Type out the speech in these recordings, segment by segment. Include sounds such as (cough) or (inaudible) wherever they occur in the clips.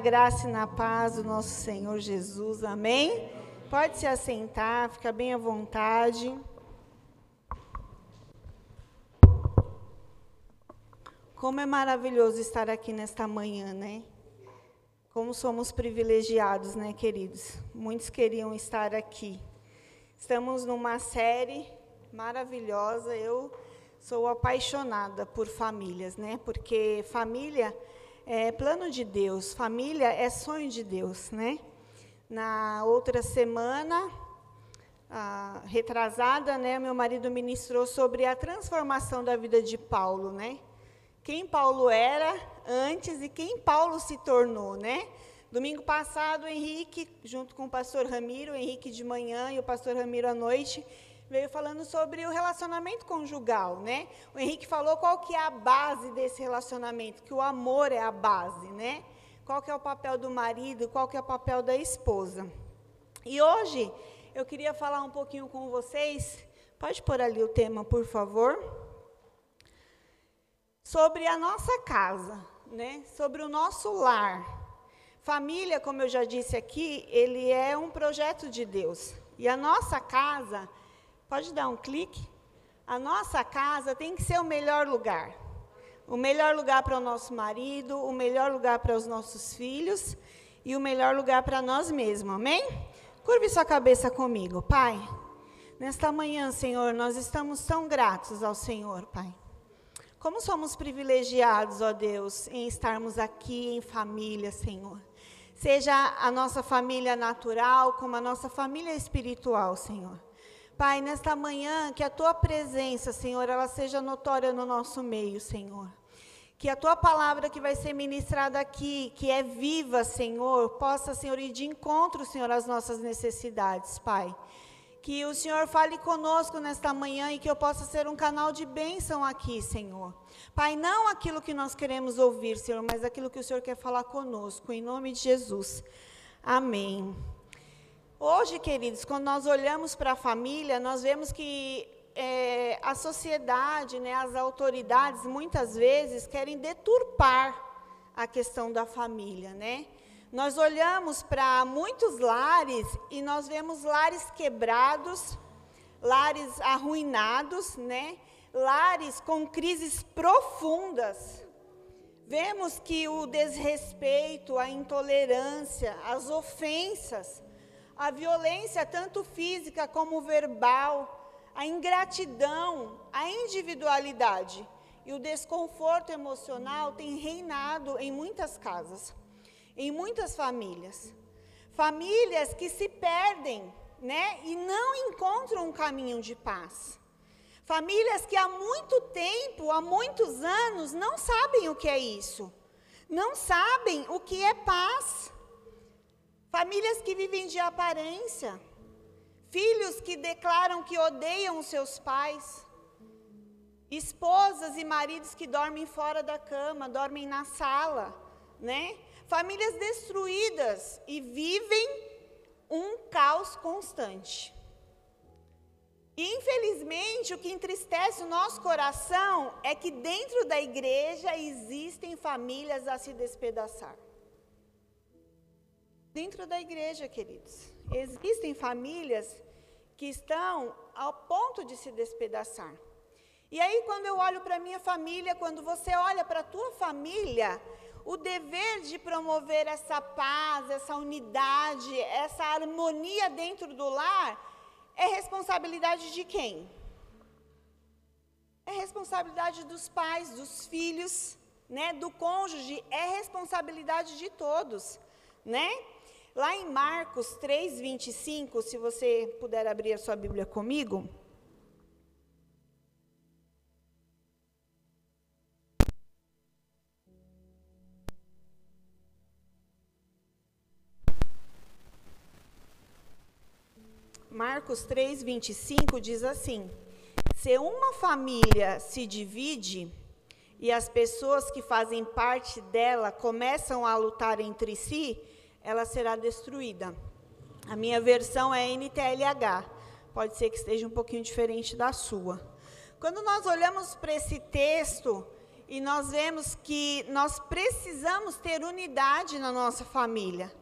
graça e na paz do nosso Senhor Jesus. Amém? Pode se assentar, fica bem à vontade. Como é maravilhoso estar aqui nesta manhã, né? Como somos privilegiados, né, queridos? Muitos queriam estar aqui. Estamos numa série maravilhosa. Eu sou apaixonada por famílias, né? Porque família é plano de Deus, família é sonho de Deus, né? Na outra semana, retrasada, né, meu marido ministrou sobre a transformação da vida de Paulo, né? Quem Paulo era antes e quem Paulo se tornou, né? Domingo passado, o Henrique, junto com o pastor Ramiro, o Henrique de manhã e o pastor Ramiro à noite, veio falando sobre o relacionamento conjugal, né? O Henrique falou qual que é a base desse relacionamento, que o amor é a base, né? Qual que é o papel do marido, qual que é o papel da esposa. E hoje eu queria falar um pouquinho com vocês, pode pôr ali o tema, por favor? Sobre a nossa casa, né? Sobre o nosso lar. Família, como eu já disse aqui, ele é um projeto de Deus. E a nossa casa, Pode dar um clique? A nossa casa tem que ser o melhor lugar. O melhor lugar para o nosso marido, o melhor lugar para os nossos filhos e o melhor lugar para nós mesmos. Amém? Curve sua cabeça comigo, Pai. Nesta manhã, Senhor, nós estamos tão gratos ao Senhor, Pai. Como somos privilegiados, ó Deus, em estarmos aqui em família, Senhor. Seja a nossa família natural, como a nossa família espiritual, Senhor. Pai, nesta manhã, que a tua presença, Senhor, ela seja notória no nosso meio, Senhor. Que a tua palavra que vai ser ministrada aqui, que é viva, Senhor, possa, Senhor, ir de encontro, Senhor, às nossas necessidades, Pai. Que o Senhor fale conosco nesta manhã e que eu possa ser um canal de bênção aqui, Senhor. Pai, não aquilo que nós queremos ouvir, Senhor, mas aquilo que o Senhor quer falar conosco, em nome de Jesus. Amém. Hoje, queridos, quando nós olhamos para a família, nós vemos que é, a sociedade, né, as autoridades, muitas vezes querem deturpar a questão da família, né? Nós olhamos para muitos lares e nós vemos lares quebrados, lares arruinados, né? Lares com crises profundas. Vemos que o desrespeito, a intolerância, as ofensas, a violência, tanto física como verbal, a ingratidão, a individualidade e o desconforto emocional têm reinado em muitas casas, em muitas famílias. Famílias que se perdem, né, e não encontram um caminho de paz. Famílias que há muito tempo, há muitos anos, não sabem o que é isso. Não sabem o que é paz. Famílias que vivem de aparência. Filhos que declaram que odeiam os seus pais. Esposas e maridos que dormem fora da cama, dormem na sala, né? Famílias destruídas e vivem um caos constante. E, infelizmente, o que entristece o nosso coração é que dentro da igreja existem famílias a se despedaçar dentro da igreja, queridos. Existem famílias que estão ao ponto de se despedaçar. E aí, quando eu olho para a minha família, quando você olha para a tua família, o dever de promover essa paz, essa unidade, essa harmonia dentro do lar, é responsabilidade de quem? É responsabilidade dos pais, dos filhos, né, do cônjuge, é responsabilidade de todos, né? Lá em Marcos 3, 25, se você puder abrir a sua Bíblia comigo. Marcos 3, 25 diz assim: Se uma família se divide e as pessoas que fazem parte dela começam a lutar entre si, ela será destruída. A minha versão é NTLH. Pode ser que esteja um pouquinho diferente da sua. Quando nós olhamos para esse texto e nós vemos que nós precisamos ter unidade na nossa família.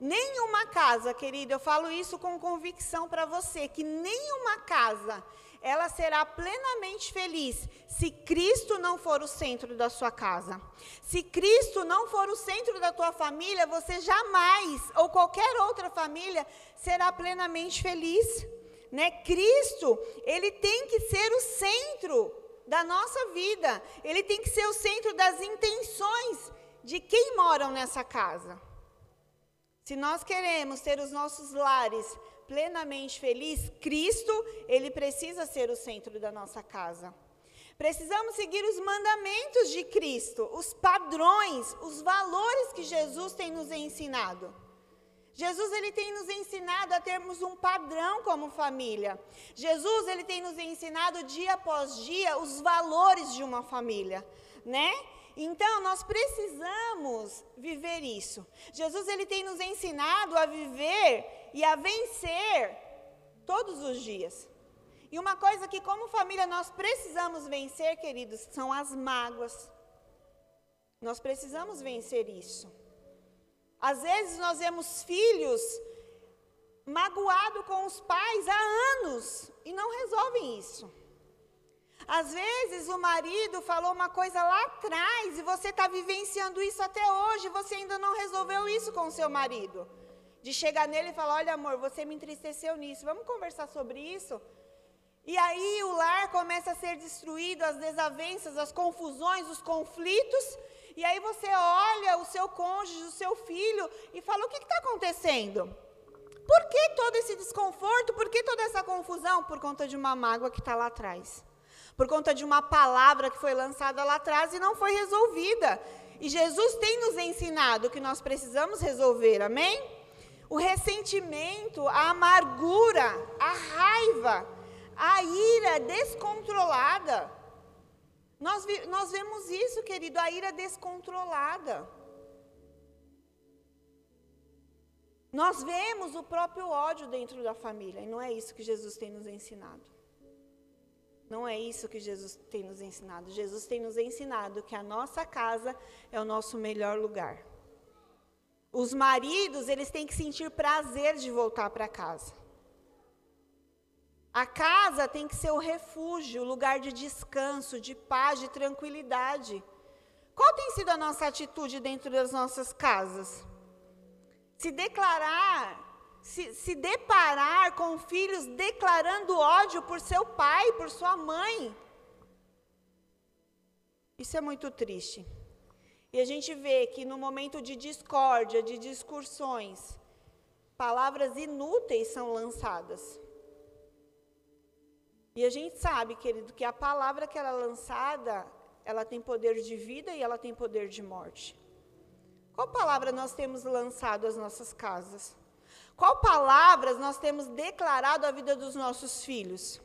Nenhuma casa, querida, eu falo isso com convicção para você, que nenhuma casa ela será plenamente feliz se Cristo não for o centro da sua casa. Se Cristo não for o centro da tua família, você jamais ou qualquer outra família será plenamente feliz, né? Cristo, ele tem que ser o centro da nossa vida. Ele tem que ser o centro das intenções de quem moram nessa casa. Se nós queremos ter os nossos lares plenamente felizes, Cristo, ele precisa ser o centro da nossa casa. Precisamos seguir os mandamentos de Cristo, os padrões, os valores que Jesus tem nos ensinado. Jesus ele tem nos ensinado a termos um padrão como família. Jesus ele tem nos ensinado dia após dia os valores de uma família, né? Então, nós precisamos viver isso. Jesus ele tem nos ensinado a viver e a vencer todos os dias. E uma coisa que como família nós precisamos vencer, queridos, são as mágoas. Nós precisamos vencer isso. Às vezes nós vemos filhos magoados com os pais há anos e não resolvem isso. Às vezes o marido falou uma coisa lá atrás e você está vivenciando isso até hoje, você ainda não resolveu isso com o seu marido. De chegar nele e falar: Olha, amor, você me entristeceu nisso, vamos conversar sobre isso? E aí o lar começa a ser destruído, as desavenças, as confusões, os conflitos. E aí você olha o seu cônjuge, o seu filho e fala: O que está acontecendo? Por que todo esse desconforto? Por que toda essa confusão? Por conta de uma mágoa que está lá atrás por conta de uma palavra que foi lançada lá atrás e não foi resolvida. E Jesus tem nos ensinado que nós precisamos resolver, amém? O ressentimento, a amargura, a raiva, a ira descontrolada. Nós, nós vemos isso, querido, a ira descontrolada. Nós vemos o próprio ódio dentro da família, e não é isso que Jesus tem nos ensinado. Não é isso que Jesus tem nos ensinado. Jesus tem nos ensinado que a nossa casa é o nosso melhor lugar. Os maridos, eles têm que sentir prazer de voltar para casa. A casa tem que ser o refúgio, o lugar de descanso, de paz, de tranquilidade. Qual tem sido a nossa atitude dentro das nossas casas? Se declarar se, se deparar com filhos declarando ódio por seu pai, por sua mãe. Isso é muito triste. E a gente vê que no momento de discórdia, de discussões, palavras inúteis são lançadas. E a gente sabe, querido, que a palavra que ela é lançada, ela tem poder de vida e ela tem poder de morte. Qual palavra nós temos lançado às nossas casas? Qual palavras nós temos declarado à vida dos nossos filhos?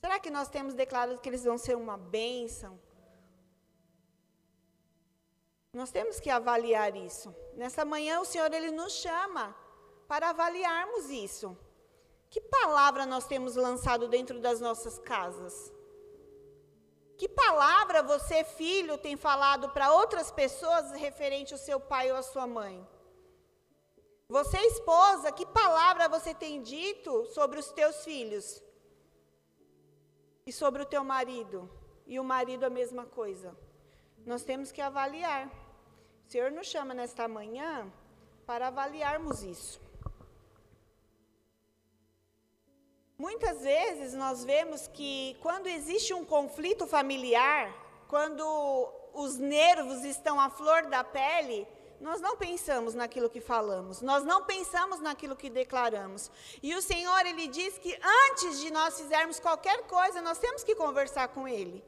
Será que nós temos declarado que eles vão ser uma bênção? Nós temos que avaliar isso. Nessa manhã o Senhor ele nos chama para avaliarmos isso. Que palavra nós temos lançado dentro das nossas casas? Que palavra você, filho, tem falado para outras pessoas referente ao seu pai ou à sua mãe? Você, esposa, que palavra você tem dito sobre os teus filhos? E sobre o teu marido? E o marido a mesma coisa. Nós temos que avaliar. O Senhor nos chama nesta manhã para avaliarmos isso. Muitas vezes nós vemos que quando existe um conflito familiar, quando os nervos estão à flor da pele, nós não pensamos naquilo que falamos, nós não pensamos naquilo que declaramos. E o Senhor, Ele diz que antes de nós fizermos qualquer coisa, nós temos que conversar com Ele.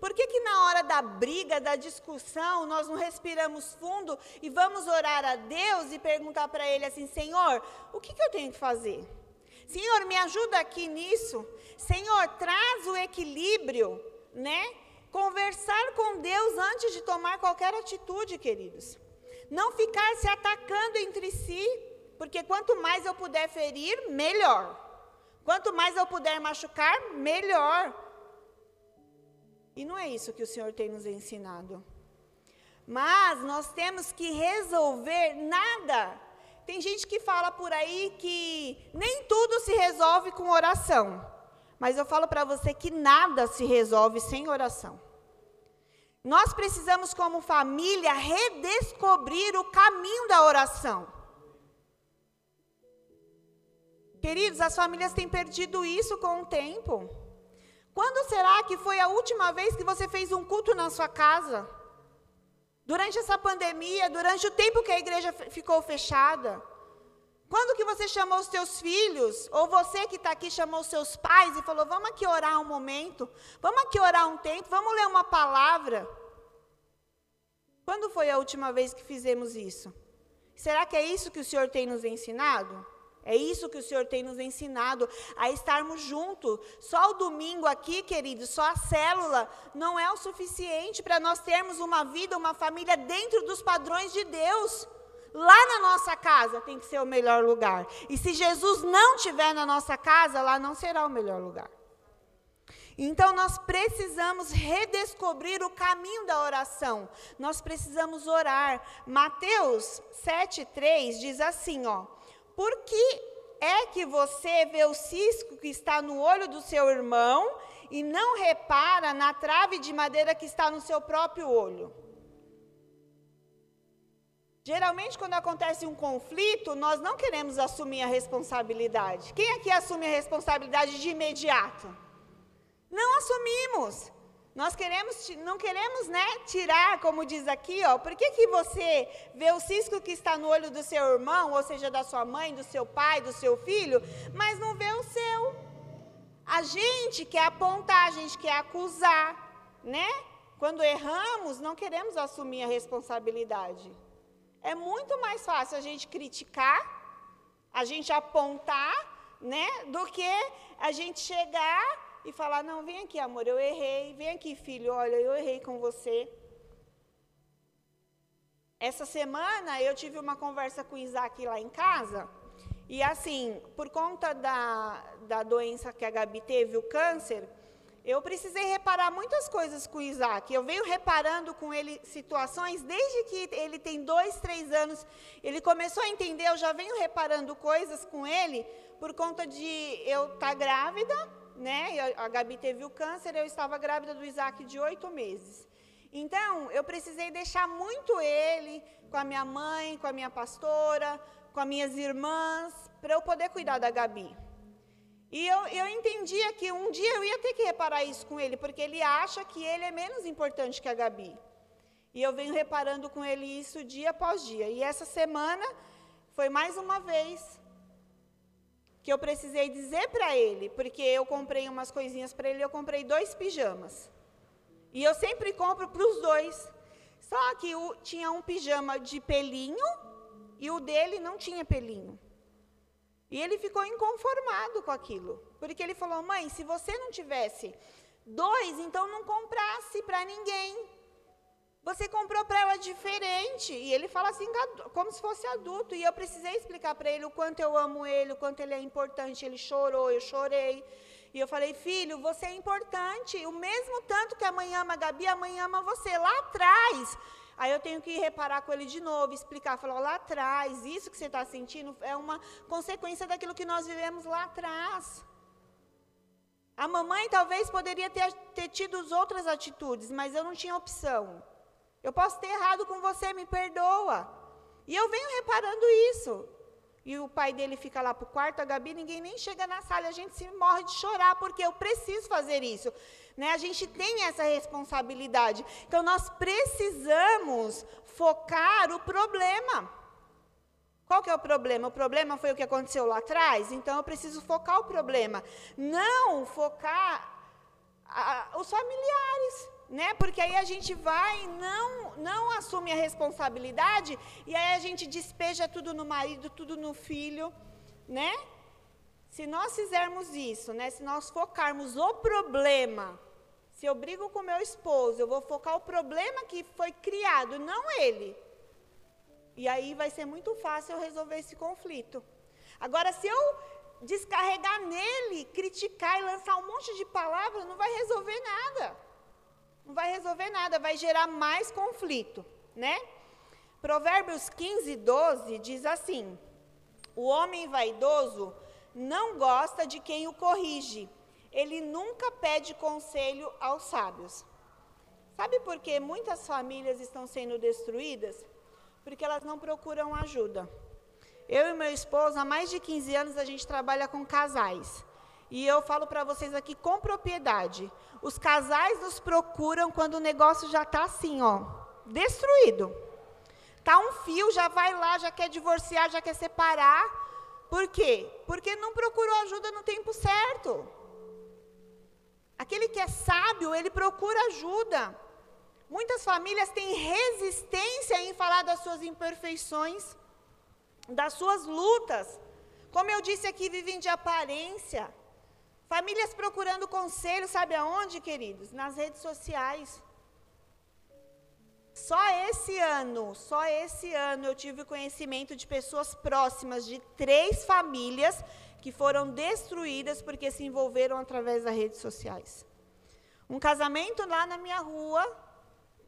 Por que, que na hora da briga, da discussão, nós não respiramos fundo e vamos orar a Deus e perguntar para Ele assim: Senhor, o que, que eu tenho que fazer? Senhor, me ajuda aqui nisso. Senhor, traz o equilíbrio, né? Conversar com Deus antes de tomar qualquer atitude, queridos. Não ficar se atacando entre si, porque quanto mais eu puder ferir, melhor. Quanto mais eu puder machucar, melhor. E não é isso que o Senhor tem nos ensinado. Mas nós temos que resolver nada. Tem gente que fala por aí que nem tudo se resolve com oração. Mas eu falo para você que nada se resolve sem oração. Nós precisamos, como família, redescobrir o caminho da oração. Queridos, as famílias têm perdido isso com o tempo. Quando será que foi a última vez que você fez um culto na sua casa? Durante essa pandemia, durante o tempo que a igreja ficou fechada? Quando que você chamou os seus filhos, ou você que está aqui chamou os seus pais e falou, vamos aqui orar um momento, vamos aqui orar um tempo, vamos ler uma palavra? Quando foi a última vez que fizemos isso? Será que é isso que o Senhor tem nos ensinado? É isso que o Senhor tem nos ensinado, a estarmos juntos. Só o domingo aqui, queridos, só a célula não é o suficiente para nós termos uma vida, uma família dentro dos padrões de Deus. Lá na nossa casa tem que ser o melhor lugar. E se Jesus não estiver na nossa casa, lá não será o melhor lugar. Então nós precisamos redescobrir o caminho da oração. Nós precisamos orar. Mateus 7:3 diz assim, ó: Por que é que você vê o cisco que está no olho do seu irmão e não repara na trave de madeira que está no seu próprio olho? Geralmente, quando acontece um conflito, nós não queremos assumir a responsabilidade. Quem aqui assume a responsabilidade de imediato? Não assumimos. Nós queremos, não queremos, né, tirar, como diz aqui, ó. Por que, que você vê o cisco que está no olho do seu irmão, ou seja, da sua mãe, do seu pai, do seu filho, mas não vê o seu? A gente quer apontar, a gente quer acusar, né? Quando erramos, não queremos assumir a responsabilidade. É muito mais fácil a gente criticar, a gente apontar, né, do que a gente chegar e falar: não, vem aqui, amor, eu errei, vem aqui, filho, olha, eu errei com você. Essa semana eu tive uma conversa com o Isaac lá em casa, e assim, por conta da, da doença que a Gabi teve, o câncer, eu precisei reparar muitas coisas com o Isaac. Eu venho reparando com ele situações desde que ele tem dois, três anos. Ele começou a entender, eu já venho reparando coisas com ele por conta de eu estar tá grávida, né? A Gabi teve o câncer, eu estava grávida do Isaac de oito meses. Então, eu precisei deixar muito ele com a minha mãe, com a minha pastora, com as minhas irmãs, para eu poder cuidar da Gabi. E eu, eu entendia que um dia eu ia ter que reparar isso com ele, porque ele acha que ele é menos importante que a Gabi. E eu venho reparando com ele isso dia após dia. E essa semana foi mais uma vez que eu precisei dizer para ele, porque eu comprei umas coisinhas para ele, eu comprei dois pijamas. E eu sempre compro para os dois. Só que o, tinha um pijama de pelinho e o dele não tinha pelinho. E ele ficou inconformado com aquilo, porque ele falou: mãe, se você não tivesse dois, então não comprasse para ninguém. Você comprou para ela diferente. E ele fala assim, como se fosse adulto. E eu precisei explicar para ele o quanto eu amo ele, o quanto ele é importante. Ele chorou, eu chorei. E eu falei, filho, você é importante. O mesmo tanto que a mãe ama a Gabi, a mãe ama você. Lá atrás, Aí eu tenho que reparar com ele de novo, explicar, falar, lá atrás, isso que você está sentindo é uma consequência daquilo que nós vivemos lá atrás. A mamãe talvez poderia ter, ter tido outras atitudes, mas eu não tinha opção. Eu posso ter errado com você, me perdoa. E eu venho reparando isso. E o pai dele fica lá para o quarto, a Gabi, ninguém nem chega na sala, a gente se morre de chorar, porque eu preciso fazer isso. Né? A gente tem essa responsabilidade. Então, nós precisamos focar o problema. Qual que é o problema? O problema foi o que aconteceu lá atrás, então eu preciso focar o problema. Não focar a, os familiares. Né? Porque aí a gente vai não, não assume a responsabilidade, e aí a gente despeja tudo no marido, tudo no filho, né? Se nós fizermos isso, né, se nós focarmos o problema se eu brigo com meu esposo, eu vou focar o problema que foi criado, não ele. E aí vai ser muito fácil eu resolver esse conflito. Agora, se eu descarregar nele, criticar e lançar um monte de palavras, não vai resolver nada. Não vai resolver nada, vai gerar mais conflito, né? Provérbios 15, 12 diz assim: O homem vaidoso não gosta de quem o corrige, ele nunca pede conselho aos sábios. Sabe por que muitas famílias estão sendo destruídas? Porque elas não procuram ajuda. Eu e meu esposo, há mais de 15 anos, a gente trabalha com casais. E eu falo para vocês aqui com propriedade. Os casais nos procuram quando o negócio já está assim, ó, destruído. Tá um fio, já vai lá, já quer divorciar, já quer separar. Por quê? Porque não procurou ajuda no tempo certo. Aquele que é sábio, ele procura ajuda. Muitas famílias têm resistência em falar das suas imperfeições, das suas lutas. Como eu disse aqui, vivem de aparência. Famílias procurando conselho, sabe aonde, queridos? Nas redes sociais. Só esse ano, só esse ano eu tive conhecimento de pessoas próximas de três famílias que foram destruídas porque se envolveram através das redes sociais. Um casamento lá na minha rua,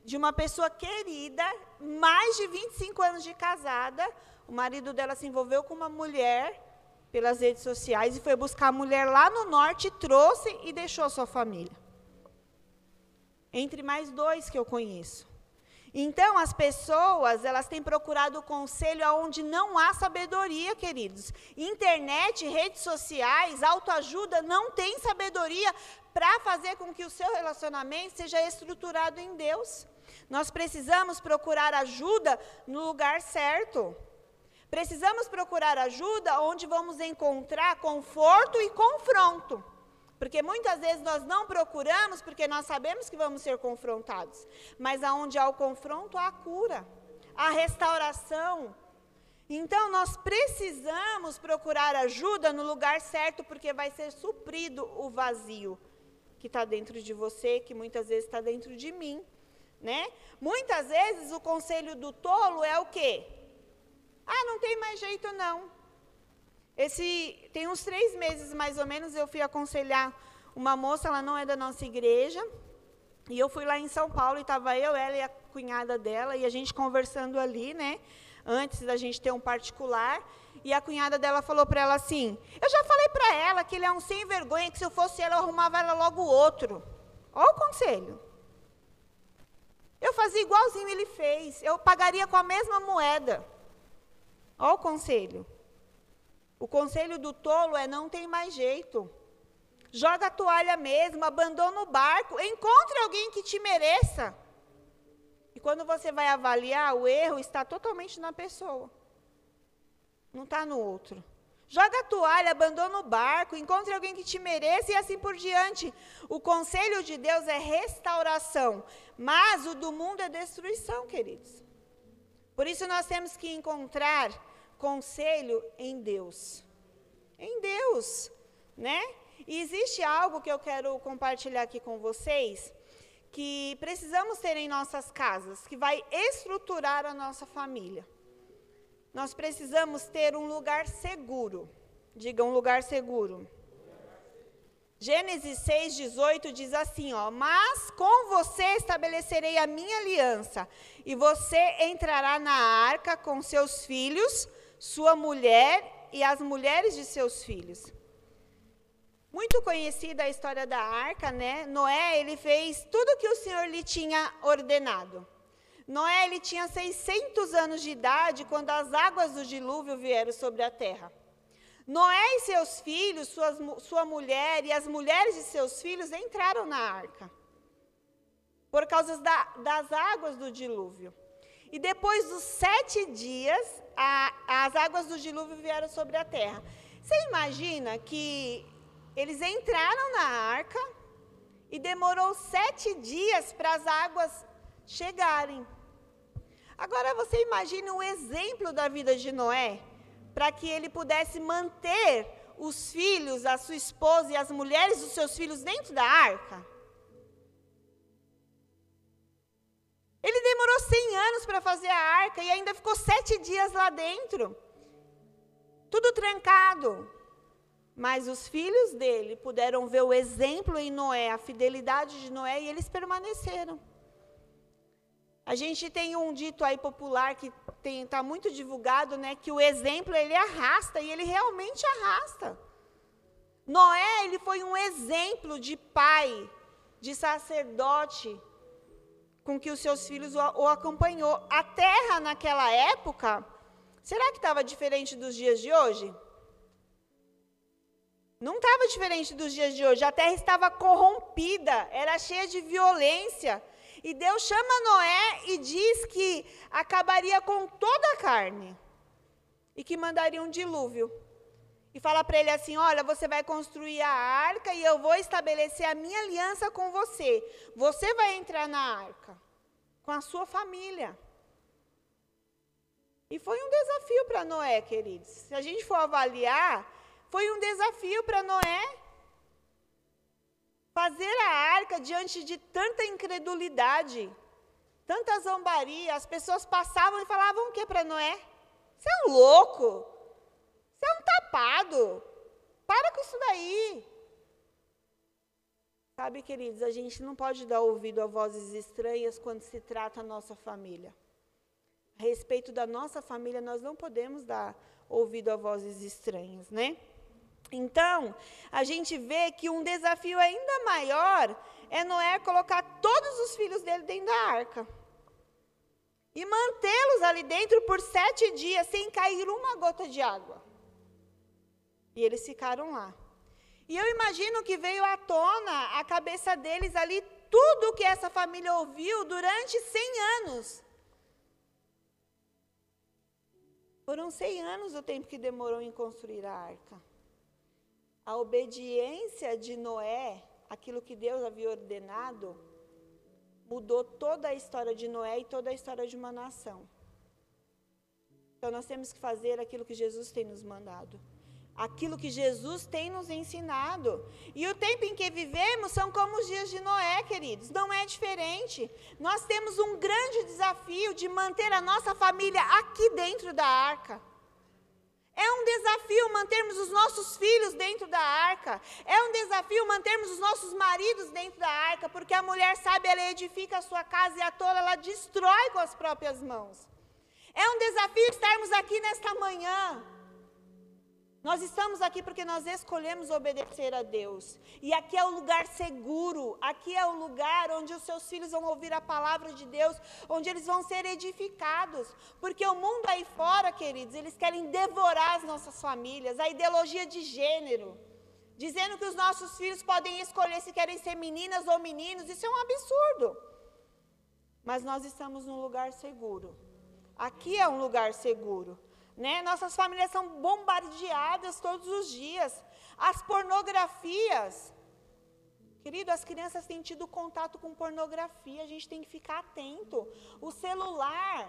de uma pessoa querida, mais de 25 anos de casada, o marido dela se envolveu com uma mulher pelas redes sociais e foi buscar a mulher lá no norte, trouxe e deixou a sua família. Entre mais dois que eu conheço. Então, as pessoas, elas têm procurado o conselho aonde não há sabedoria, queridos. Internet, redes sociais, autoajuda, não tem sabedoria para fazer com que o seu relacionamento seja estruturado em Deus. Nós precisamos procurar ajuda no lugar certo. Precisamos procurar ajuda onde vamos encontrar conforto e confronto. Porque muitas vezes nós não procuramos porque nós sabemos que vamos ser confrontados. Mas aonde há o confronto, há a cura, a restauração. Então nós precisamos procurar ajuda no lugar certo, porque vai ser suprido o vazio que está dentro de você, que muitas vezes está dentro de mim. Né? Muitas vezes o conselho do tolo é o quê? Ah, não tem mais jeito não. Esse tem uns três meses mais ou menos eu fui aconselhar uma moça, ela não é da nossa igreja, e eu fui lá em São Paulo e estava eu, ela e a cunhada dela e a gente conversando ali, né? Antes da gente ter um particular, e a cunhada dela falou para ela assim: Eu já falei para ela que ele é um sem vergonha, que se eu fosse ela eu arrumava ela logo outro. Olha o conselho. Eu fazia igualzinho ele fez, eu pagaria com a mesma moeda. Olha o conselho. O conselho do tolo é não tem mais jeito. Joga a toalha mesmo, abandona o barco, encontre alguém que te mereça. E quando você vai avaliar, o erro está totalmente na pessoa. Não está no outro. Joga a toalha, abandona o barco, encontre alguém que te mereça e assim por diante. O conselho de Deus é restauração, mas o do mundo é destruição, queridos. Por isso nós temos que encontrar conselho em Deus. Em Deus, né? E existe algo que eu quero compartilhar aqui com vocês, que precisamos ter em nossas casas, que vai estruturar a nossa família. Nós precisamos ter um lugar seguro. Diga um lugar seguro. Gênesis 6, 18 diz assim: ó, Mas com você estabelecerei a minha aliança, e você entrará na arca com seus filhos, sua mulher e as mulheres de seus filhos. Muito conhecida a história da arca, né? Noé, ele fez tudo o que o Senhor lhe tinha ordenado. Noé, ele tinha 600 anos de idade quando as águas do dilúvio vieram sobre a terra. Noé e seus filhos, suas, sua mulher e as mulheres de seus filhos entraram na arca. Por causa da, das águas do dilúvio. E depois dos sete dias, a, as águas do dilúvio vieram sobre a terra. Você imagina que eles entraram na arca e demorou sete dias para as águas chegarem. Agora você imagina o exemplo da vida de Noé, para que ele pudesse manter os filhos, a sua esposa e as mulheres dos seus filhos dentro da arca. Ele demorou 100 anos para fazer a arca e ainda ficou sete dias lá dentro. Tudo trancado. Mas os filhos dele puderam ver o exemplo em Noé, a fidelidade de Noé, e eles permaneceram. A gente tem um dito aí popular que está muito divulgado, né, que o exemplo ele arrasta e ele realmente arrasta. Noé ele foi um exemplo de pai, de sacerdote, com que os seus filhos o, acompanhou. A terra naquela época, será que estava diferente dos dias de hoje? Não estava diferente dos dias de hoje. A terra estava corrompida, era cheia de violência. E Deus chama Noé e diz que acabaria com toda a carne e que mandaria um dilúvio. E fala para ele assim: Olha, você vai construir a arca e eu vou estabelecer a minha aliança com você. Você vai entrar na arca com a sua família. E foi um desafio para Noé, queridos. Se a gente for avaliar, foi um desafio para Noé fazer a arca diante de tanta incredulidade, tanta zombaria. As pessoas passavam e falavam o que para Noé? Você é um louco, você é um tapado, para com isso daí. Sabe, queridos, a gente não pode dar ouvido a vozes estranhas quando se trata a nossa família. A respeito da nossa família, nós não podemos dar ouvido a vozes estranhas, né? Então, a gente vê que um desafio ainda maior é Noé colocar todos os filhos dele dentro da arca. E mantê-los ali dentro por sete dias, sem cair uma gota de água. E eles ficaram lá. E eu imagino que veio à tona a cabeça deles ali tudo o que essa família ouviu durante 100 anos. Foram 100 anos o tempo que demorou em construir a arca. A obediência de Noé, aquilo que Deus havia ordenado, mudou toda a história de Noé e toda a história de uma nação. Então nós temos que fazer aquilo que Jesus tem nos mandado. Aquilo que Jesus tem nos ensinado. E o tempo em que vivemos são como os dias de Noé, queridos. Não é diferente. Nós temos um grande desafio de manter a nossa família aqui dentro da arca. É um desafio mantermos os nossos filhos dentro da arca. É um desafio mantermos os nossos maridos dentro da arca, porque a mulher sabe, ela edifica a sua casa e a tola ela destrói com as próprias mãos. É um desafio estarmos aqui nesta manhã nós estamos aqui porque nós escolhemos obedecer a Deus. E aqui é o lugar seguro, aqui é o lugar onde os seus filhos vão ouvir a palavra de Deus, onde eles vão ser edificados. Porque o mundo aí fora, queridos, eles querem devorar as nossas famílias, a ideologia de gênero, dizendo que os nossos filhos podem escolher se querem ser meninas ou meninos, isso é um absurdo. Mas nós estamos num lugar seguro. Aqui é um lugar seguro. Né? Nossas famílias são bombardeadas todos os dias. As pornografias. Querido, as crianças têm tido contato com pornografia, a gente tem que ficar atento. O celular.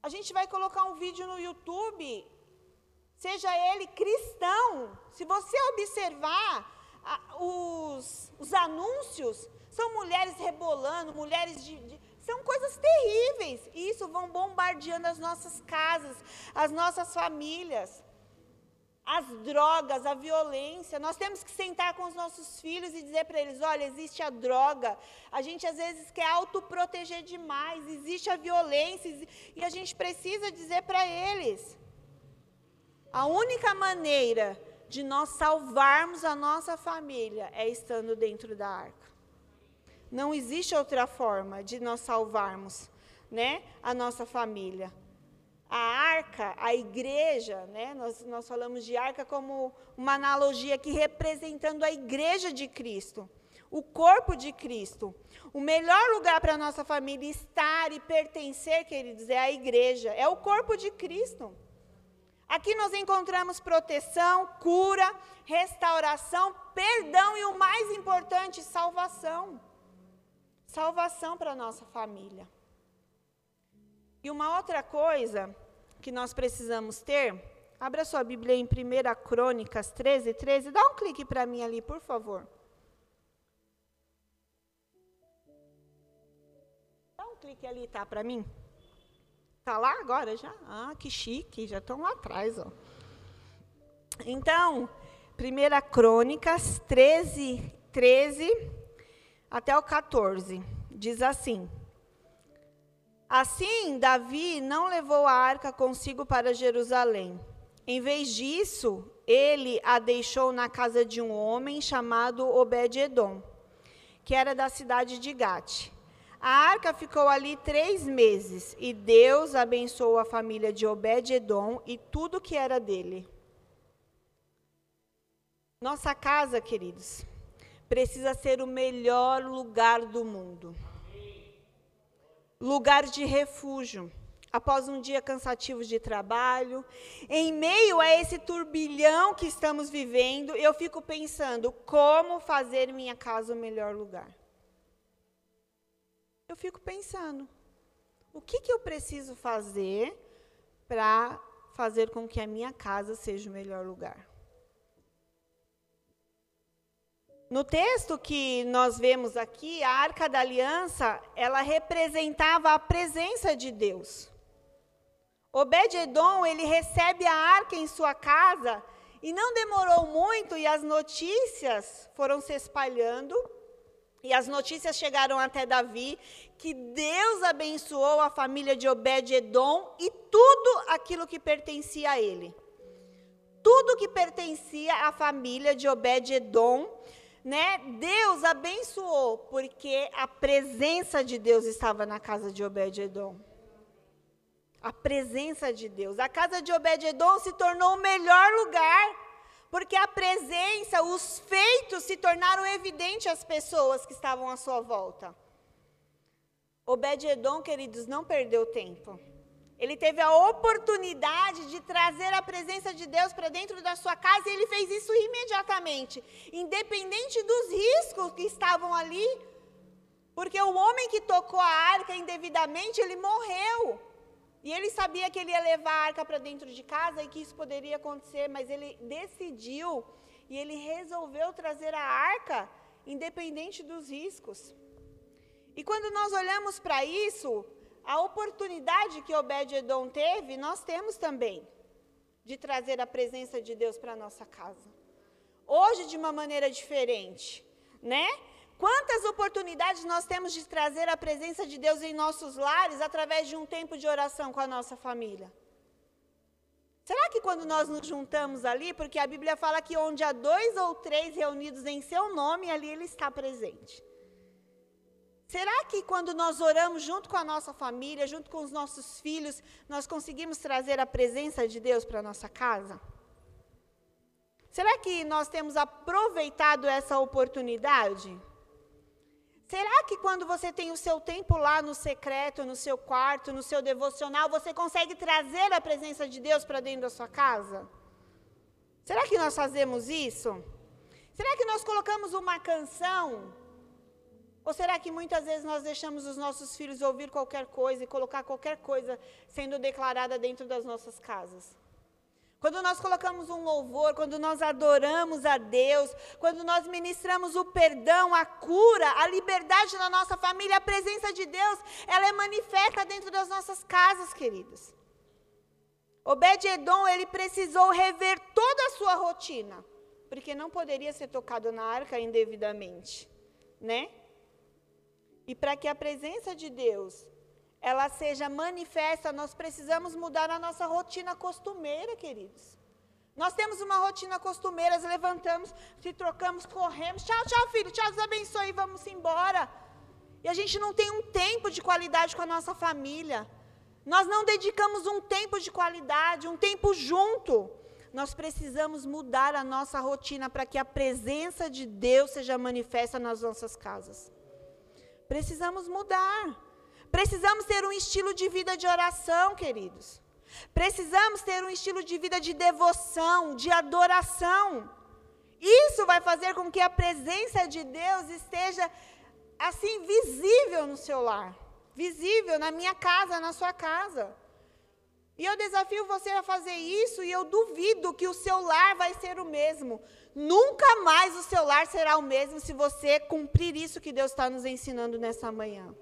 A gente vai colocar um vídeo no YouTube, seja ele cristão. Se você observar a, os, os anúncios, são mulheres rebolando, mulheres de, de são coisas terríveis. E isso vão bombardeando as nossas casas, as nossas famílias. As drogas, a violência. Nós temos que sentar com os nossos filhos e dizer para eles: olha, existe a droga. A gente às vezes quer autoproteger demais. Existe a violência. E a gente precisa dizer para eles. A única maneira de nós salvarmos a nossa família é estando dentro da arca. Não existe outra forma de nós salvarmos né, a nossa família. A arca, a igreja, né, nós, nós falamos de arca como uma analogia aqui representando a igreja de Cristo, o corpo de Cristo. O melhor lugar para a nossa família estar e pertencer, queridos, é a igreja, é o corpo de Cristo. Aqui nós encontramos proteção, cura, restauração, perdão e o mais importante, salvação salvação para a nossa família. E uma outra coisa que nós precisamos ter, abra sua Bíblia em 1 Crônicas 13, 13, dá um clique para mim ali, por favor. Dá um clique ali, tá, para mim? Tá lá agora já? Ah, que chique, já estão lá atrás, ó. Então, 1 Crônicas 13, 13 até o 14, diz assim: Assim, Davi não levou a arca consigo para Jerusalém. Em vez disso, ele a deixou na casa de um homem chamado Obed-Edom, que era da cidade de Gate. A arca ficou ali três meses, e Deus abençoou a família de Obed-Edom e tudo que era dele. Nossa casa, queridos, precisa ser o melhor lugar do mundo lugar de refúgio. Após um dia cansativo de trabalho, em meio a esse turbilhão que estamos vivendo, eu fico pensando como fazer minha casa o melhor lugar. Eu fico pensando, o que, que eu preciso fazer para fazer com que a minha casa seja o melhor lugar? No texto que nós vemos aqui, a Arca da Aliança, ela representava a presença de Deus. Obed-edom, ele recebe a arca em sua casa e não demorou muito e as notícias foram se espalhando e as notícias chegaram até Davi que Deus abençoou a família de Obed-edom e tudo aquilo que pertencia a ele. Tudo que pertencia à família de Obed-edom né, Deus abençoou, porque a presença de Deus estava na casa de Obed-Edom. A presença de Deus. A casa de Obed-Edom se tornou o melhor lugar, porque a presença, os feitos se tornaram evidentes às pessoas que estavam à sua volta. Obed-Edom, queridos, não perdeu tempo. Ele teve a oportunidade de trazer a presença de Deus para dentro da sua casa e ele fez isso imediatamente, independente dos riscos que estavam ali. Porque o homem que tocou a arca indevidamente, ele morreu. E ele sabia que ele ia levar a arca para dentro de casa e que isso poderia acontecer, mas ele decidiu e ele resolveu trazer a arca independente dos riscos. E quando nós olhamos para isso, a oportunidade que Obed-Edom teve, nós temos também, de trazer a presença de Deus para a nossa casa. Hoje, de uma maneira diferente, né? Quantas oportunidades nós temos de trazer a presença de Deus em nossos lares através de um tempo de oração com a nossa família? Será que quando nós nos juntamos ali, porque a Bíblia fala que onde há dois ou três reunidos em seu nome, ali ele está presente. Será que quando nós oramos junto com a nossa família, junto com os nossos filhos, nós conseguimos trazer a presença de Deus para a nossa casa? Será que nós temos aproveitado essa oportunidade? Será que quando você tem o seu tempo lá no secreto, no seu quarto, no seu devocional, você consegue trazer a presença de Deus para dentro da sua casa? Será que nós fazemos isso? Será que nós colocamos uma canção ou será que muitas vezes nós deixamos os nossos filhos ouvir qualquer coisa e colocar qualquer coisa sendo declarada dentro das nossas casas? Quando nós colocamos um louvor, quando nós adoramos a Deus, quando nós ministramos o perdão, a cura, a liberdade na nossa família, a presença de Deus, ela é manifesta dentro das nossas casas, queridos. Obed-Edom, ele precisou rever toda a sua rotina, porque não poderia ser tocado na arca indevidamente, né? E para que a presença de Deus ela seja manifesta, nós precisamos mudar a nossa rotina costumeira, queridos. Nós temos uma rotina costumeira, levantamos, se trocamos, corremos, tchau, tchau, filho, tchau, Deus abençoe, vamos embora. E a gente não tem um tempo de qualidade com a nossa família. Nós não dedicamos um tempo de qualidade, um tempo junto. Nós precisamos mudar a nossa rotina para que a presença de Deus seja manifesta nas nossas casas. Precisamos mudar. Precisamos ter um estilo de vida de oração, queridos. Precisamos ter um estilo de vida de devoção, de adoração. Isso vai fazer com que a presença de Deus esteja assim visível no seu lar, visível na minha casa, na sua casa. E eu desafio você a fazer isso e eu duvido que o seu lar vai ser o mesmo. Nunca mais o seu lar será o mesmo se você cumprir isso que Deus está nos ensinando nessa manhã.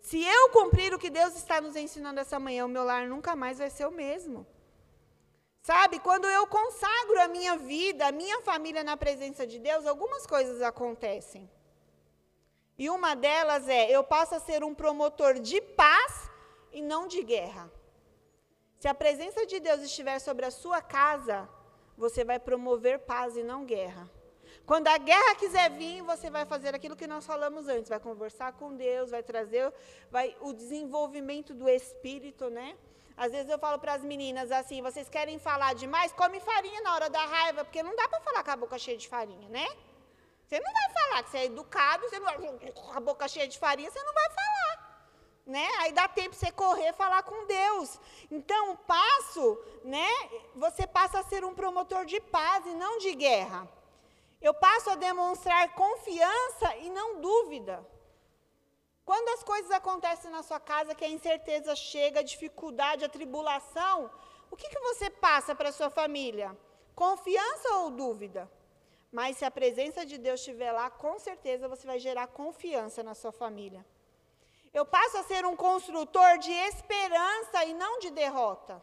Se eu cumprir o que Deus está nos ensinando essa manhã, o meu lar nunca mais vai ser o mesmo. Sabe, quando eu consagro a minha vida, a minha família na presença de Deus, algumas coisas acontecem. E uma delas é: eu passo a ser um promotor de paz e não de guerra. Se a presença de Deus estiver sobre a sua casa, você vai promover paz e não guerra. Quando a guerra quiser vir, você vai fazer aquilo que nós falamos antes, vai conversar com Deus, vai trazer vai, o desenvolvimento do espírito, né? Às vezes eu falo para as meninas assim: vocês querem falar demais? Come farinha na hora da raiva, porque não dá para falar com a boca cheia de farinha, né? Você não vai falar que você é educado, você não vai com a boca cheia de farinha, você não vai falar. Né? Aí dá tempo você correr falar com Deus. Então, o passo, né? Você passa a ser um promotor de paz e não de guerra. Eu passo a demonstrar confiança e não dúvida. Quando as coisas acontecem na sua casa, que a incerteza chega, a dificuldade, a tribulação, o que, que você passa para a sua família? Confiança ou dúvida? Mas se a presença de Deus estiver lá, com certeza você vai gerar confiança na sua família. Eu passo a ser um construtor de esperança e não de derrota.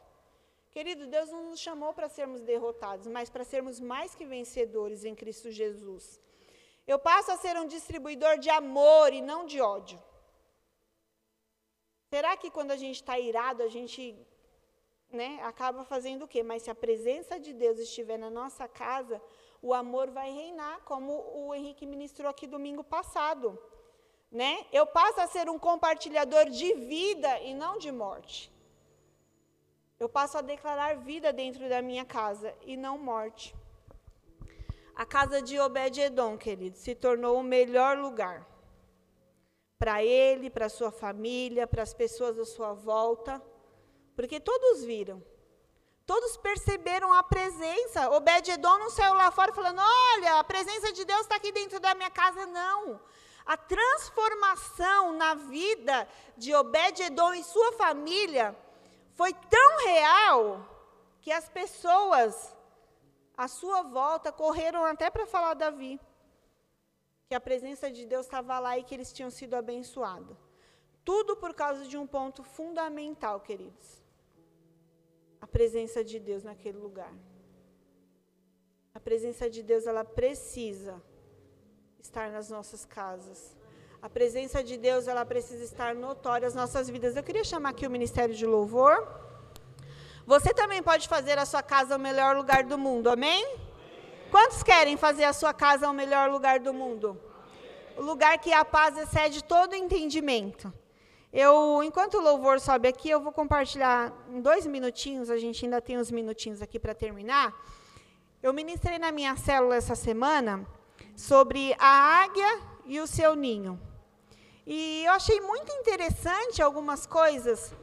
Querido, Deus não nos chamou para sermos derrotados, mas para sermos mais que vencedores em Cristo Jesus. Eu passo a ser um distribuidor de amor e não de ódio. Será que quando a gente está irado, a gente né, acaba fazendo o quê? Mas se a presença de Deus estiver na nossa casa, o amor vai reinar, como o Henrique ministrou aqui domingo passado. Né? Eu passo a ser um compartilhador de vida e não de morte. Eu passo a declarar vida dentro da minha casa e não morte. A casa de Obed-Edom, querido, se tornou o melhor lugar para ele, para sua família, para as pessoas à sua volta, porque todos viram. Todos perceberam a presença. Obed-edom não saiu lá fora falando: Olha, a presença de Deus está aqui dentro da minha casa. Não. A transformação na vida de Obed-edom e sua família foi tão real que as pessoas à sua volta correram até para falar Davi que a presença de Deus estava lá e que eles tinham sido abençoados. Tudo por causa de um ponto fundamental, queridos. A presença de Deus naquele lugar. A presença de Deus, ela precisa estar nas nossas casas. A presença de Deus, ela precisa estar notória nas nossas vidas. Eu queria chamar aqui o Ministério de Louvor. Você também pode fazer a sua casa o melhor lugar do mundo, amém? Quantos querem fazer a sua casa o melhor lugar do mundo? O lugar que a paz excede todo entendimento. Eu, enquanto o louvor sobe aqui, eu vou compartilhar em dois minutinhos, a gente ainda tem uns minutinhos aqui para terminar. Eu ministrei na minha célula essa semana sobre a águia e o seu ninho. E eu achei muito interessante algumas coisas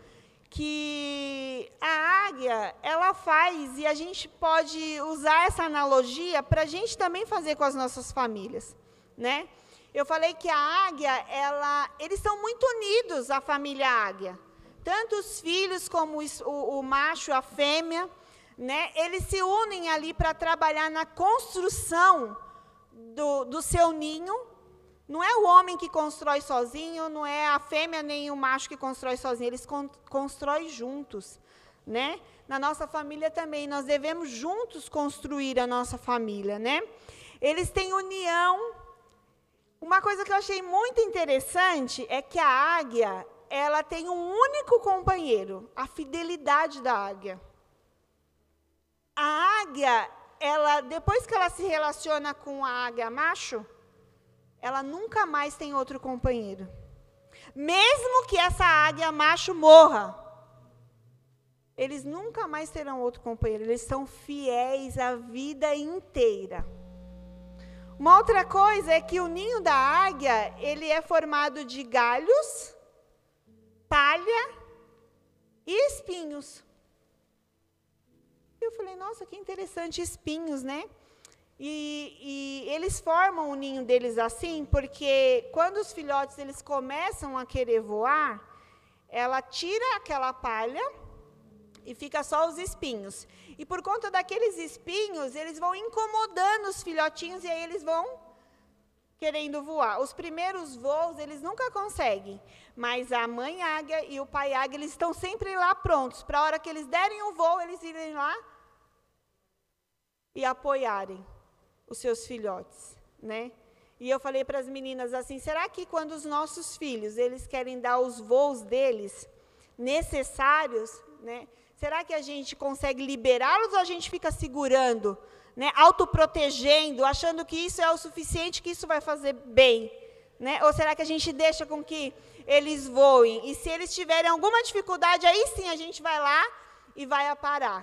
que a águia ela faz e a gente pode usar essa analogia para a gente também fazer com as nossas famílias, né? Eu falei que a águia, ela, eles são muito unidos, a família águia, tanto os filhos como o, o macho, a fêmea, né? Eles se unem ali para trabalhar na construção do, do seu ninho não é o homem que constrói sozinho, não é a fêmea nem o macho que constrói sozinho, eles con constroem juntos, né? Na nossa família também, nós devemos juntos construir a nossa família, né? Eles têm união. Uma coisa que eu achei muito interessante é que a águia, ela tem um único companheiro, a fidelidade da águia. A águia, ela depois que ela se relaciona com a águia macho, ela nunca mais tem outro companheiro. Mesmo que essa águia macho morra, eles nunca mais terão outro companheiro. Eles são fiéis a vida inteira. Uma outra coisa é que o ninho da águia, ele é formado de galhos, palha e espinhos. Eu falei, nossa, que interessante, espinhos, né? E, e, eles formam o ninho deles assim, porque quando os filhotes eles começam a querer voar, ela tira aquela palha e fica só os espinhos. E por conta daqueles espinhos, eles vão incomodando os filhotinhos e aí eles vão querendo voar. Os primeiros voos eles nunca conseguem, mas a mãe águia e o pai águia eles estão sempre lá prontos para a hora que eles derem o voo, eles irem lá e apoiarem os seus filhotes, né? E eu falei para as meninas assim: será que quando os nossos filhos eles querem dar os voos deles necessários, né? Será que a gente consegue liberá-los ou a gente fica segurando, né? Autoprotegendo, achando que isso é o suficiente, que isso vai fazer bem, né? Ou será que a gente deixa com que eles voem? E se eles tiverem alguma dificuldade, aí sim a gente vai lá e vai aparar,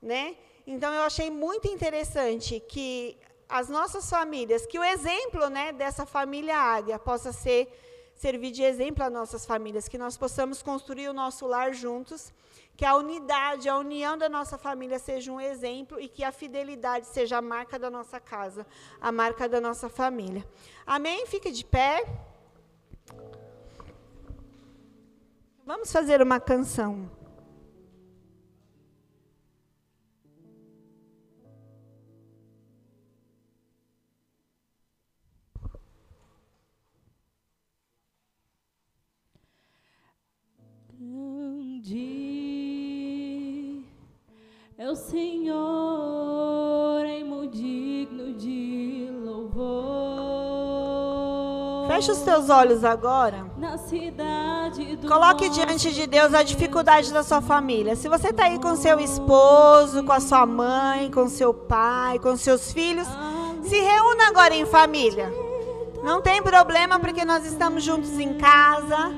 né? Então eu achei muito interessante que as nossas famílias, que o exemplo né, dessa família águia possa ser servir de exemplo às nossas famílias, que nós possamos construir o nosso lar juntos, que a unidade, a união da nossa família seja um exemplo e que a fidelidade seja a marca da nossa casa, a marca da nossa família. Amém? Fique de pé. Vamos fazer uma canção. Grande é o Senhor, é digno de louvor. Feche os teus olhos agora. Na cidade do Coloque diante de Deus a dificuldade da sua família. Se você está aí com seu esposo, com a sua mãe, com seu pai, com seus filhos, se reúna agora em família. Não tem problema porque nós estamos juntos em casa,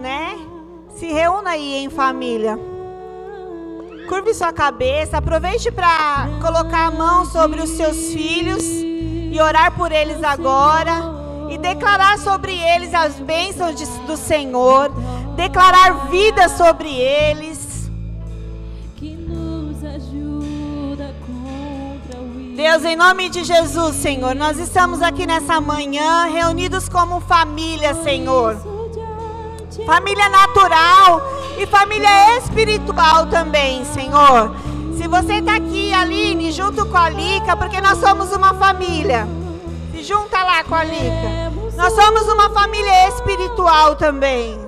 né? Se reúna aí em família. Curve sua cabeça, aproveite para colocar a mão sobre os seus filhos e orar por eles agora e declarar sobre eles as bênçãos de, do Senhor, declarar vida sobre eles. Deus, em nome de Jesus, Senhor, nós estamos aqui nessa manhã reunidos como família, Senhor família natural e família espiritual também, Senhor. Se você está aqui, Aline, junto com a Lica, porque nós somos uma família. Se junta lá com a Lica. Nós somos uma família espiritual também.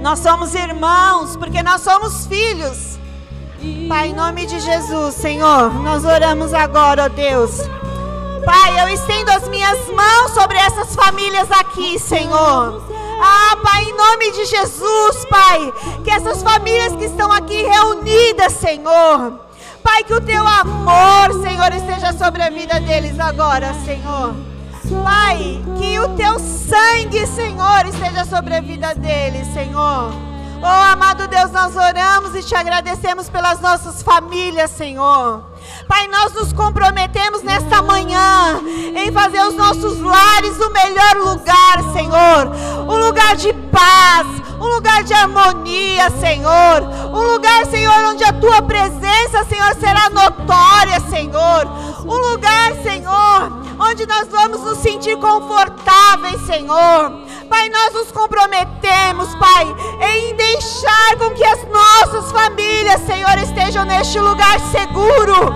Nós somos irmãos, porque nós somos filhos. Pai, em nome de Jesus, Senhor, nós oramos agora, ó Deus. Pai, eu estendo as minhas mãos sobre essas famílias aqui, Senhor. Ah, Pai, em nome de Jesus, Pai, que essas famílias que estão aqui reunidas, Senhor, Pai, que o teu amor, Senhor, esteja sobre a vida deles agora, Senhor. Pai, que o teu sangue, Senhor, esteja sobre a vida deles, Senhor. Oh, amado Deus, nós oramos e te agradecemos pelas nossas famílias, Senhor. Pai, nós nos comprometemos nesta manhã em fazer os nossos lares o melhor lugar, Senhor. Um lugar de paz, um lugar de harmonia, Senhor. Um lugar, Senhor, onde a tua presença, Senhor, será notória, Senhor. Um lugar, Senhor, onde nós vamos nos sentir confortáveis, Senhor. Pai, nós nos comprometemos, Pai, em deixar com que as nossas famílias, Senhor, estejam neste lugar seguro.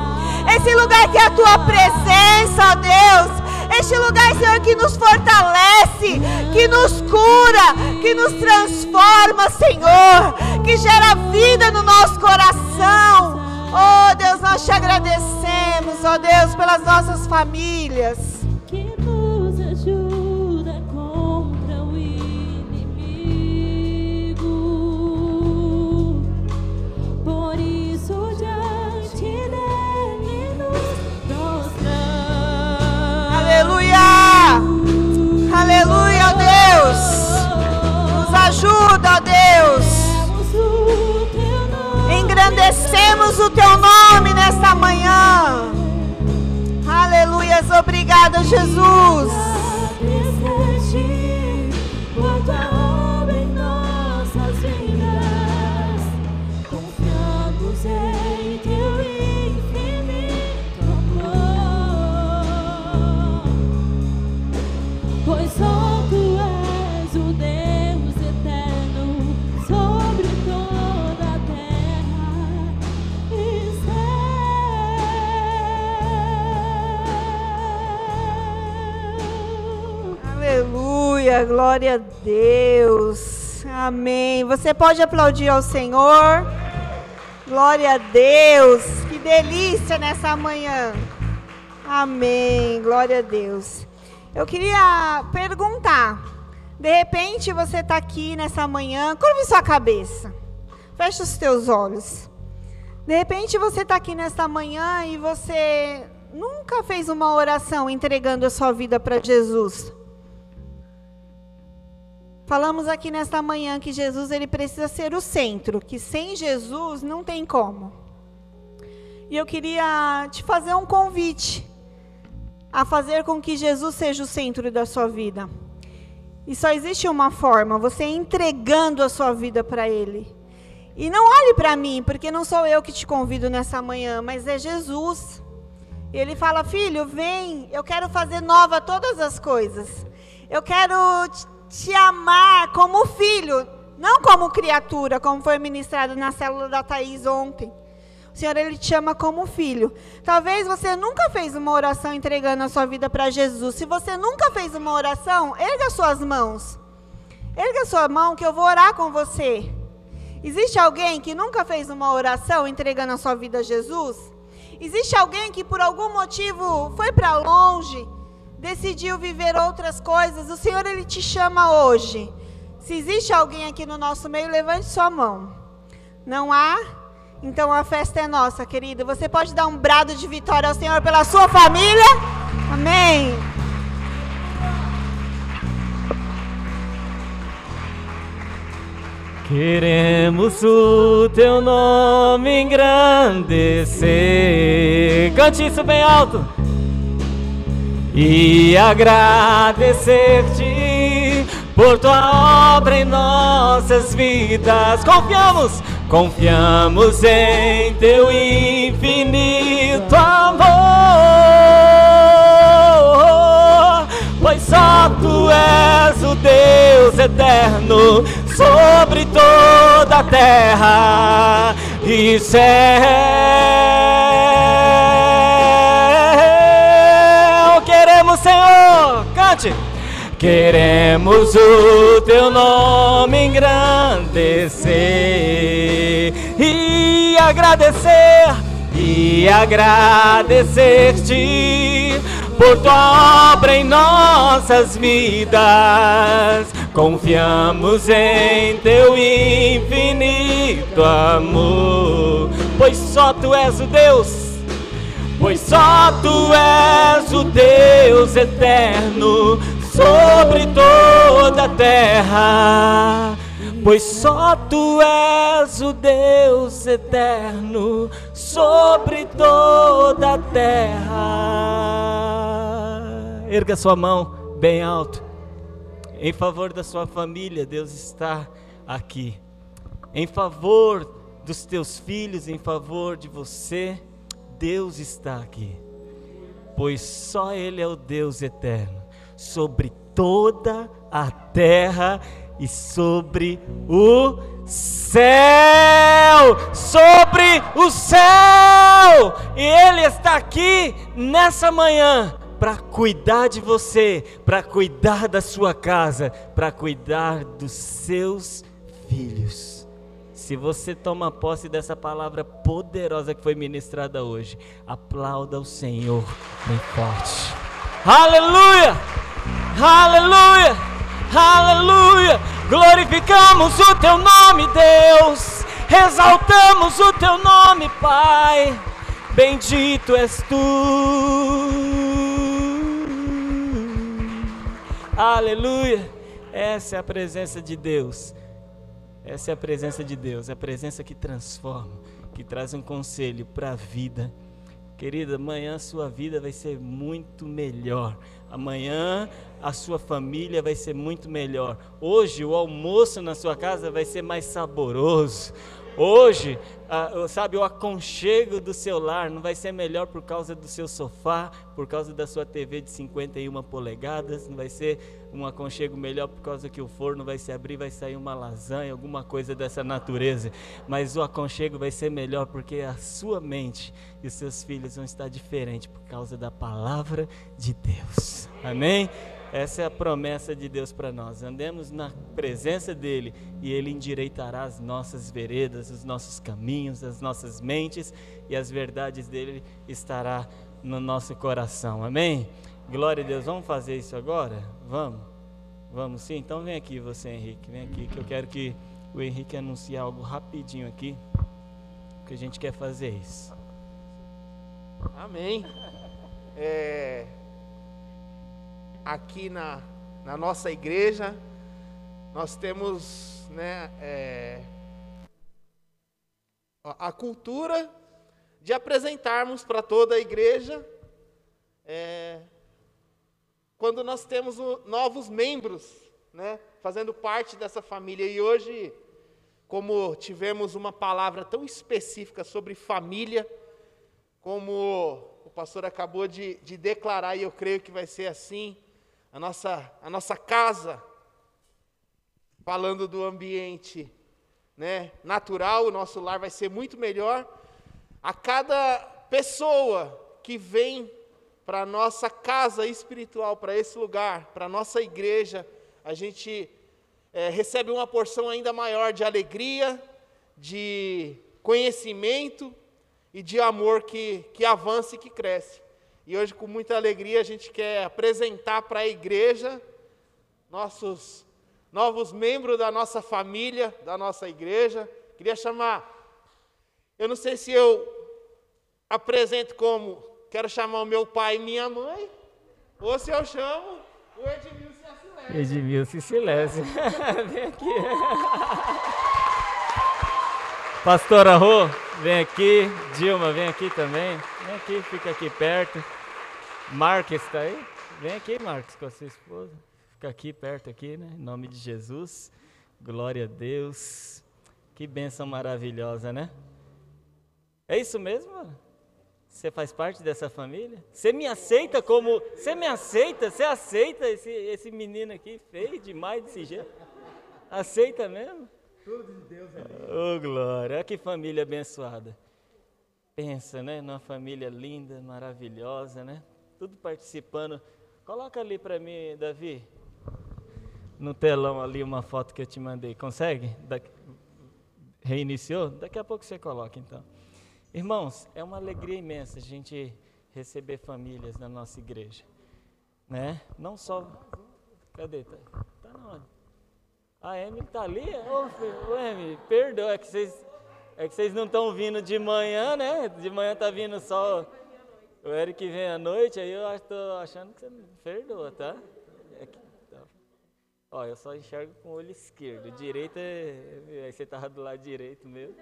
Esse lugar que é a tua presença, ó Deus. Este lugar, Senhor, que nos fortalece, que nos cura, que nos transforma, Senhor, que gera vida no nosso coração. Oh Deus, nós te agradecemos, ó Deus, pelas nossas famílias. Aleluia, Deus. Nos ajuda, Deus. Engrandecemos o teu nome nesta manhã. Aleluia, obrigada, Jesus. Aleluia, glória a Deus. Amém. Você pode aplaudir ao Senhor. Glória a Deus. Que delícia nessa manhã. Amém. Glória a Deus. Eu queria perguntar. De repente você está aqui nessa manhã, curve sua cabeça. Feche os teus olhos. De repente você está aqui nessa manhã e você nunca fez uma oração entregando a sua vida para Jesus. Falamos aqui nesta manhã que Jesus ele precisa ser o centro, que sem Jesus não tem como. E eu queria te fazer um convite a fazer com que Jesus seja o centro da sua vida. E só existe uma forma, você entregando a sua vida para Ele. E não olhe para mim, porque não sou eu que te convido nessa manhã, mas é Jesus. Ele fala: Filho, vem, eu quero fazer nova todas as coisas. Eu quero te amar como filho, não como criatura, como foi ministrado na célula da Thaís ontem. O Senhor, Ele te ama como filho. Talvez você nunca fez uma oração entregando a sua vida para Jesus. Se você nunca fez uma oração, erga suas mãos. Erga sua mão que eu vou orar com você. Existe alguém que nunca fez uma oração entregando a sua vida a Jesus? Existe alguém que por algum motivo foi para longe, decidiu viver outras coisas, o Senhor ele te chama hoje. Se existe alguém aqui no nosso meio, levante sua mão. Não há? Então a festa é nossa, querido. Você pode dar um brado de vitória ao Senhor pela sua família? Amém. Queremos o teu nome engrandecer. Cante isso bem alto e agradecer-te por tua obra em nossas vidas. Confiamos, confiamos em teu infinito amor, pois só tu és o Deus eterno sobre toda a terra e céu. Senhor, cante. Queremos o teu nome engrandecer e agradecer e agradecer-te por tua obra em nossas vidas. Confiamos em teu infinito amor, pois só tu és o Deus pois só tu és o Deus eterno sobre toda a terra. Pois só tu és o Deus eterno sobre toda a terra. Erga sua mão bem alto. Em favor da sua família, Deus está aqui. Em favor dos teus filhos, em favor de você. Deus está aqui, pois só Ele é o Deus eterno, sobre toda a terra e sobre o céu, sobre o céu, e Ele está aqui nessa manhã para cuidar de você, para cuidar da sua casa, para cuidar dos seus filhos. Se você toma posse dessa palavra poderosa que foi ministrada hoje, aplauda o Senhor bem forte. Aleluia! Aleluia! Aleluia! Glorificamos o teu nome, Deus. Exaltamos o teu nome, Pai. Bendito és tu. Aleluia! Essa é a presença de Deus. Essa é a presença de Deus, é a presença que transforma, que traz um conselho para a vida. Querida, amanhã a sua vida vai ser muito melhor. Amanhã a sua família vai ser muito melhor. Hoje o almoço na sua casa vai ser mais saboroso. Hoje, sabe, o aconchego do seu lar não vai ser melhor por causa do seu sofá, por causa da sua TV de 51 polegadas, não vai ser um aconchego melhor por causa que o forno vai se abrir, vai sair uma lasanha, alguma coisa dessa natureza. Mas o aconchego vai ser melhor porque a sua mente e os seus filhos vão estar diferentes por causa da palavra de Deus. Amém? Essa é a promessa de Deus para nós. Andemos na presença dele e ele endireitará as nossas veredas, os nossos caminhos, as nossas mentes e as verdades dele estará no nosso coração. Amém? Glória a Deus. Vamos fazer isso agora? Vamos? Vamos sim? Então vem aqui você, Henrique. Vem aqui que eu quero que o Henrique anuncie algo rapidinho aqui. Que a gente quer fazer isso. Amém. É, aqui na, na nossa igreja, nós temos né, é, a cultura de apresentarmos para toda a igreja é, quando nós temos o, novos membros, né, fazendo parte dessa família. E hoje, como tivemos uma palavra tão específica sobre família, como o pastor acabou de, de declarar, e eu creio que vai ser assim, a nossa, a nossa casa, falando do ambiente né, natural, o nosso lar vai ser muito melhor. A cada pessoa que vem para a nossa casa espiritual, para esse lugar, para a nossa igreja, a gente é, recebe uma porção ainda maior de alegria, de conhecimento e de amor que, que avança e que cresce. E hoje, com muita alegria, a gente quer apresentar para a igreja nossos novos membros da nossa família, da nossa igreja. Queria chamar, eu não sei se eu apresento como quero chamar o meu pai e minha mãe, ou se eu chamo o Edmilson e. Edmilson e (laughs) vem aqui. Pastora Rô, vem aqui. Dilma, vem aqui também. Vem aqui, fica aqui perto. Marcos está aí? Vem aqui, Marcos, com a sua esposa. Fica aqui perto aqui, né? Em nome de Jesus. Glória a Deus. Que bênção maravilhosa, né? É isso mesmo? Você faz parte dessa família? Você me aceita como. Você me aceita? Você aceita esse, esse menino aqui feio demais desse jeito? Aceita mesmo? Tudo de Deus é Oh, glória. Que família abençoada. Pensa, né? Numa família linda, maravilhosa, né? Tudo participando. Coloca ali para mim, Davi. No telão ali uma foto que eu te mandei. Consegue? Da... Reiniciou? Daqui a pouco você coloca então. Irmãos, é uma alegria imensa a gente receber famílias na nossa igreja. Né? Não só. Cadê? Tá, tá na hora. A Emily tá ali? Ô, ô Emily, perdoa, é que vocês. É que vocês não estão vindo de manhã, né? De manhã tá vindo só. O Eric vem à noite, aí eu estou achando que você me perdoa, tá? É que, tá. Ó, eu só enxergo com o olho esquerdo. Direito é. Aí você tava do lado direito mesmo.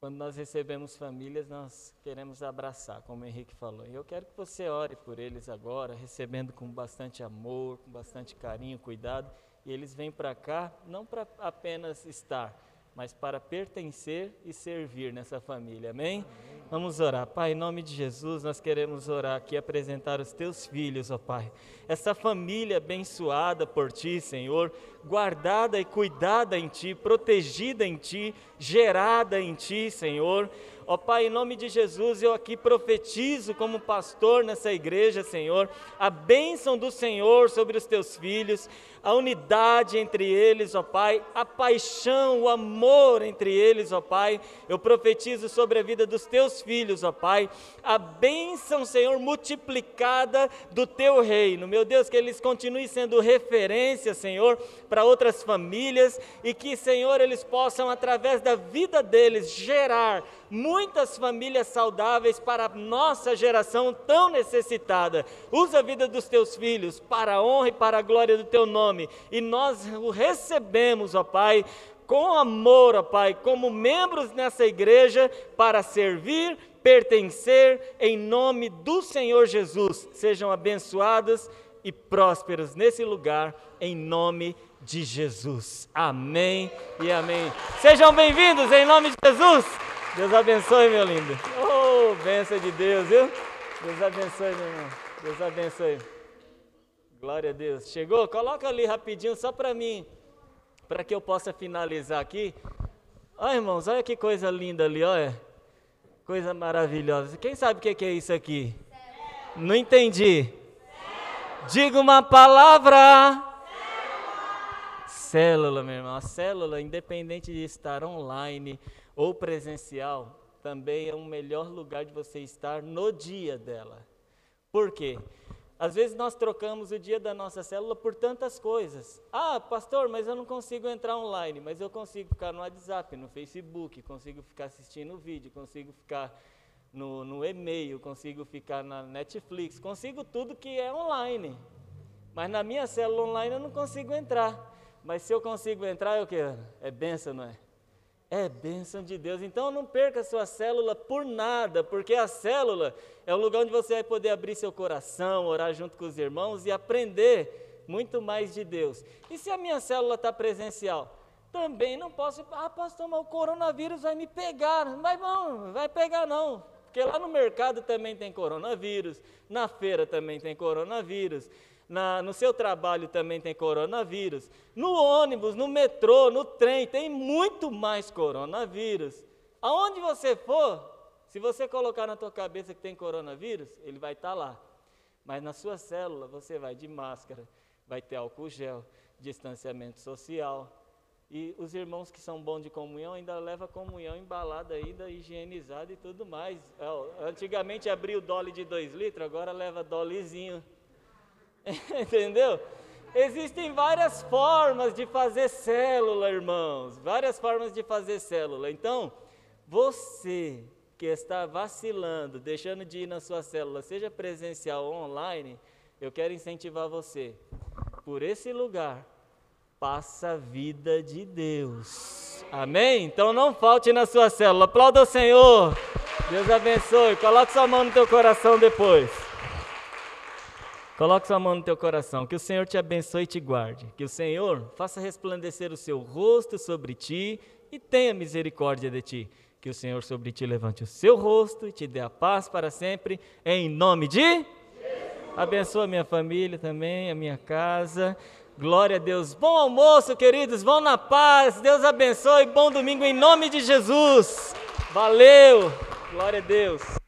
Quando nós recebemos famílias, nós queremos abraçar, como o Henrique falou. E eu quero que você ore por eles agora, recebendo com bastante amor, com bastante carinho, cuidado. E eles vêm para cá não para apenas estar, mas para pertencer e servir nessa família. Amém? Amém? Vamos orar. Pai, em nome de Jesus, nós queremos orar aqui, apresentar os teus filhos, ó Pai. Essa família abençoada por ti, Senhor, guardada e cuidada em ti, protegida em ti, gerada em ti, Senhor. Ó Pai, em nome de Jesus, eu aqui profetizo como pastor nessa igreja, Senhor, a bênção do Senhor sobre os teus filhos, a unidade entre eles, ó Pai, a paixão, o amor entre eles, ó Pai. Eu profetizo sobre a vida dos teus filhos, ó Pai, a bênção, Senhor, multiplicada do teu reino. Meu Deus, que eles continuem sendo referência, Senhor, para outras famílias e que, Senhor, eles possam, através da vida deles, gerar muitas famílias saudáveis para a nossa geração tão necessitada. Usa a vida dos teus filhos para a honra e para a glória do teu nome. E nós o recebemos, ó Pai, com amor, ó Pai, como membros nessa igreja para servir, pertencer em nome do Senhor Jesus. Sejam abençoadas e prósperos nesse lugar, em nome de Jesus. Amém e amém. Sejam bem-vindos em nome de Jesus. Deus abençoe, meu lindo. Oh, bênção de Deus, viu? Deus abençoe, meu irmão. Deus abençoe. Glória a Deus. Chegou? Coloca ali rapidinho só para mim, para que eu possa finalizar aqui. Olha, irmãos, olha que coisa linda ali, olha. Coisa maravilhosa. Quem sabe o que é isso aqui? Não entendi. Diga uma palavra. Célula, meu irmão. A célula, independente de estar online ou presencial, também é o melhor lugar de você estar no dia dela. Por quê? Às vezes nós trocamos o dia da nossa célula por tantas coisas. Ah, pastor, mas eu não consigo entrar online, mas eu consigo ficar no WhatsApp, no Facebook, consigo ficar assistindo vídeo, consigo ficar no, no e-mail, consigo ficar na Netflix, consigo tudo que é online. Mas na minha célula online eu não consigo entrar. Mas se eu consigo entrar, é o que? É benção, não é? É bênção de Deus. Então não perca a sua célula por nada, porque a célula é o lugar onde você vai poder abrir seu coração, orar junto com os irmãos e aprender muito mais de Deus. E se a minha célula está presencial? Também não posso, ah, pastor, mas o coronavírus vai me pegar. Mas não, vai pegar não. Porque lá no mercado também tem coronavírus, na feira também tem coronavírus, na, no seu trabalho também tem coronavírus, no ônibus, no metrô, no trem, tem muito mais coronavírus. Aonde você for, se você colocar na tua cabeça que tem coronavírus, ele vai estar tá lá. Mas na sua célula você vai de máscara, vai ter álcool gel, distanciamento social. E os irmãos que são bons de comunhão ainda levam comunhão embalada ainda, higienizada e tudo mais. É, antigamente abria o dole de 2 litros, agora leva dolezinho. (laughs) Entendeu? Existem várias formas de fazer célula, irmãos. Várias formas de fazer célula. Então, você que está vacilando, deixando de ir na sua célula, seja presencial ou online, eu quero incentivar você. Por esse lugar, passa a vida de Deus. Amém? Então não falte na sua célula. Aplauda o Senhor. Deus abençoe. Coloque sua mão no teu coração depois. Coloque sua mão no teu coração, que o Senhor te abençoe e te guarde, que o Senhor faça resplandecer o seu rosto sobre ti e tenha misericórdia de ti, que o Senhor sobre ti levante o seu rosto e te dê a paz para sempre, em nome de Jesus. Abençoa a minha família também, a minha casa. Glória a Deus. Bom almoço, queridos. Vão na paz. Deus abençoe. Bom domingo em nome de Jesus. Valeu. Glória a Deus.